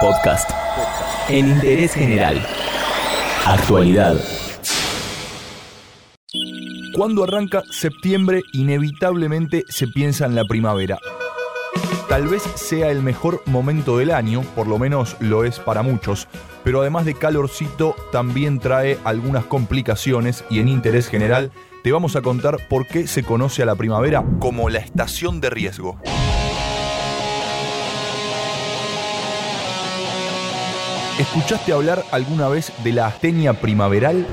Podcast. En interés general. Actualidad. Cuando arranca septiembre, inevitablemente se piensa en la primavera. Tal vez sea el mejor momento del año, por lo menos lo es para muchos, pero además de calorcito también trae algunas complicaciones y en interés general te vamos a contar por qué se conoce a la primavera como la estación de riesgo. ¿Escuchaste hablar alguna vez de la astenia primaveral?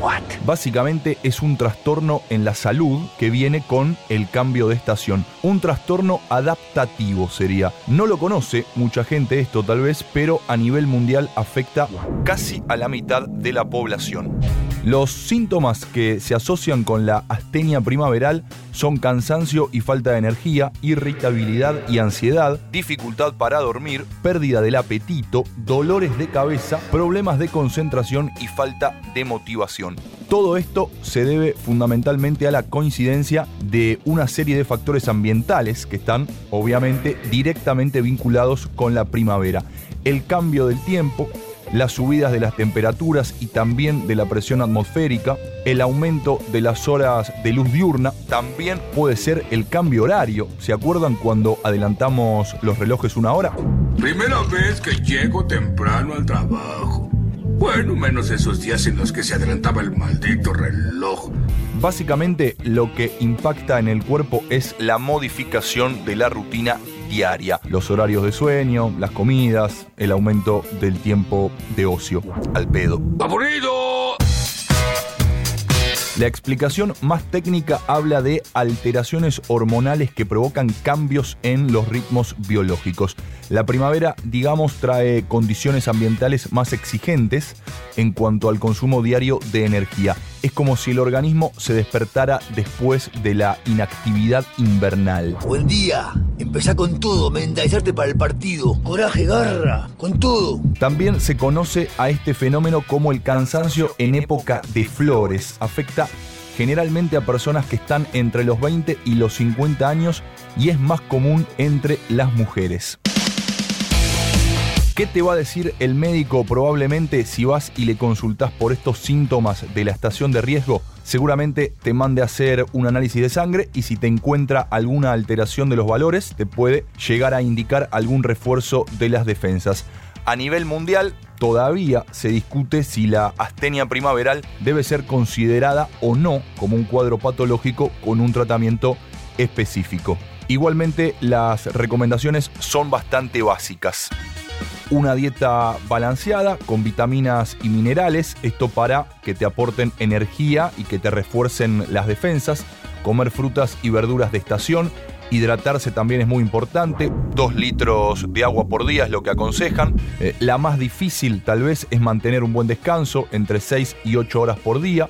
Básicamente es un trastorno en la salud que viene con el cambio de estación. Un trastorno adaptativo sería. No lo conoce mucha gente esto tal vez, pero a nivel mundial afecta casi a la mitad de la población. Los síntomas que se asocian con la astenia primaveral son cansancio y falta de energía, irritabilidad y ansiedad, dificultad para dormir, pérdida del apetito, dolores de cabeza, problemas de concentración y falta de motivación. Todo esto se debe fundamentalmente a la coincidencia de una serie de factores ambientales que están obviamente directamente vinculados con la primavera. El cambio del tiempo, las subidas de las temperaturas y también de la presión atmosférica, el aumento de las horas de luz diurna, también puede ser el cambio horario. ¿Se acuerdan cuando adelantamos los relojes una hora? Primera vez que llego temprano al trabajo. Bueno, menos esos días en los que se adelantaba el maldito reloj. Básicamente lo que impacta en el cuerpo es la modificación de la rutina diaria, los horarios de sueño, las comidas, el aumento del tiempo de ocio al pedo. ¡Aburrido! La explicación más técnica habla de alteraciones hormonales que provocan cambios en los ritmos biológicos. La primavera, digamos, trae condiciones ambientales más exigentes en cuanto al consumo diario de energía. Es como si el organismo se despertara después de la inactividad invernal. Buen día. Empezá con todo, mentalizarte para el partido. Coraje, garra, con todo. También se conoce a este fenómeno como el cansancio en época de flores. Afecta generalmente a personas que están entre los 20 y los 50 años y es más común entre las mujeres. ¿Qué te va a decir el médico probablemente si vas y le consultas por estos síntomas de la estación de riesgo? Seguramente te mande a hacer un análisis de sangre y si te encuentra alguna alteración de los valores, te puede llegar a indicar algún refuerzo de las defensas. A nivel mundial, todavía se discute si la astenia primaveral debe ser considerada o no como un cuadro patológico con un tratamiento específico. Igualmente, las recomendaciones son bastante básicas una dieta balanceada con vitaminas y minerales, esto para que te aporten energía y que te refuercen las defensas, comer frutas y verduras de estación, hidratarse también es muy importante, dos litros de agua por día es lo que aconsejan, eh, la más difícil tal vez es mantener un buen descanso entre 6 y 8 horas por día,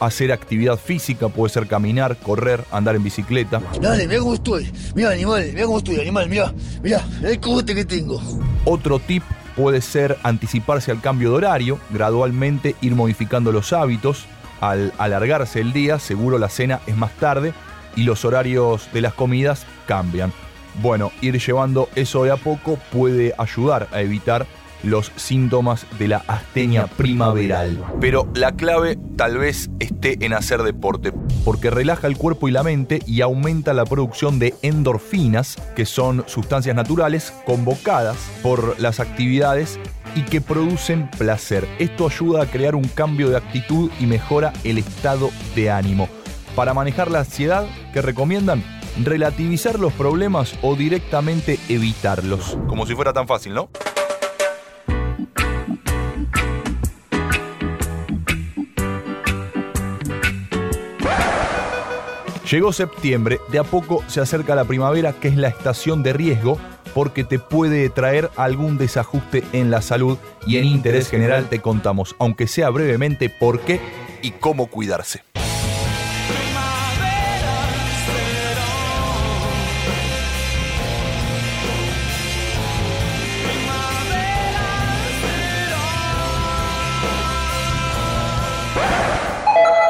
hacer actividad física, puede ser caminar, correr, andar en bicicleta. Dale, mira cómo estoy. Mira, animal, mira cómo estoy, animal, mira. Mira, el cogote que tengo. Otro tip puede ser anticiparse al cambio de horario, gradualmente ir modificando los hábitos. Al alargarse el día, seguro la cena es más tarde y los horarios de las comidas cambian. Bueno, ir llevando eso de a poco puede ayudar a evitar los síntomas de la astenia primaveral. Pero la clave tal vez esté en hacer deporte, porque relaja el cuerpo y la mente y aumenta la producción de endorfinas, que son sustancias naturales convocadas por las actividades y que producen placer. Esto ayuda a crear un cambio de actitud y mejora el estado de ánimo. Para manejar la ansiedad, ¿qué recomiendan? Relativizar los problemas o directamente evitarlos. Como si fuera tan fácil, ¿no? Llegó septiembre, de a poco se acerca la primavera, que es la estación de riesgo, porque te puede traer algún desajuste en la salud y en interés general te contamos, aunque sea brevemente, por qué y cómo cuidarse.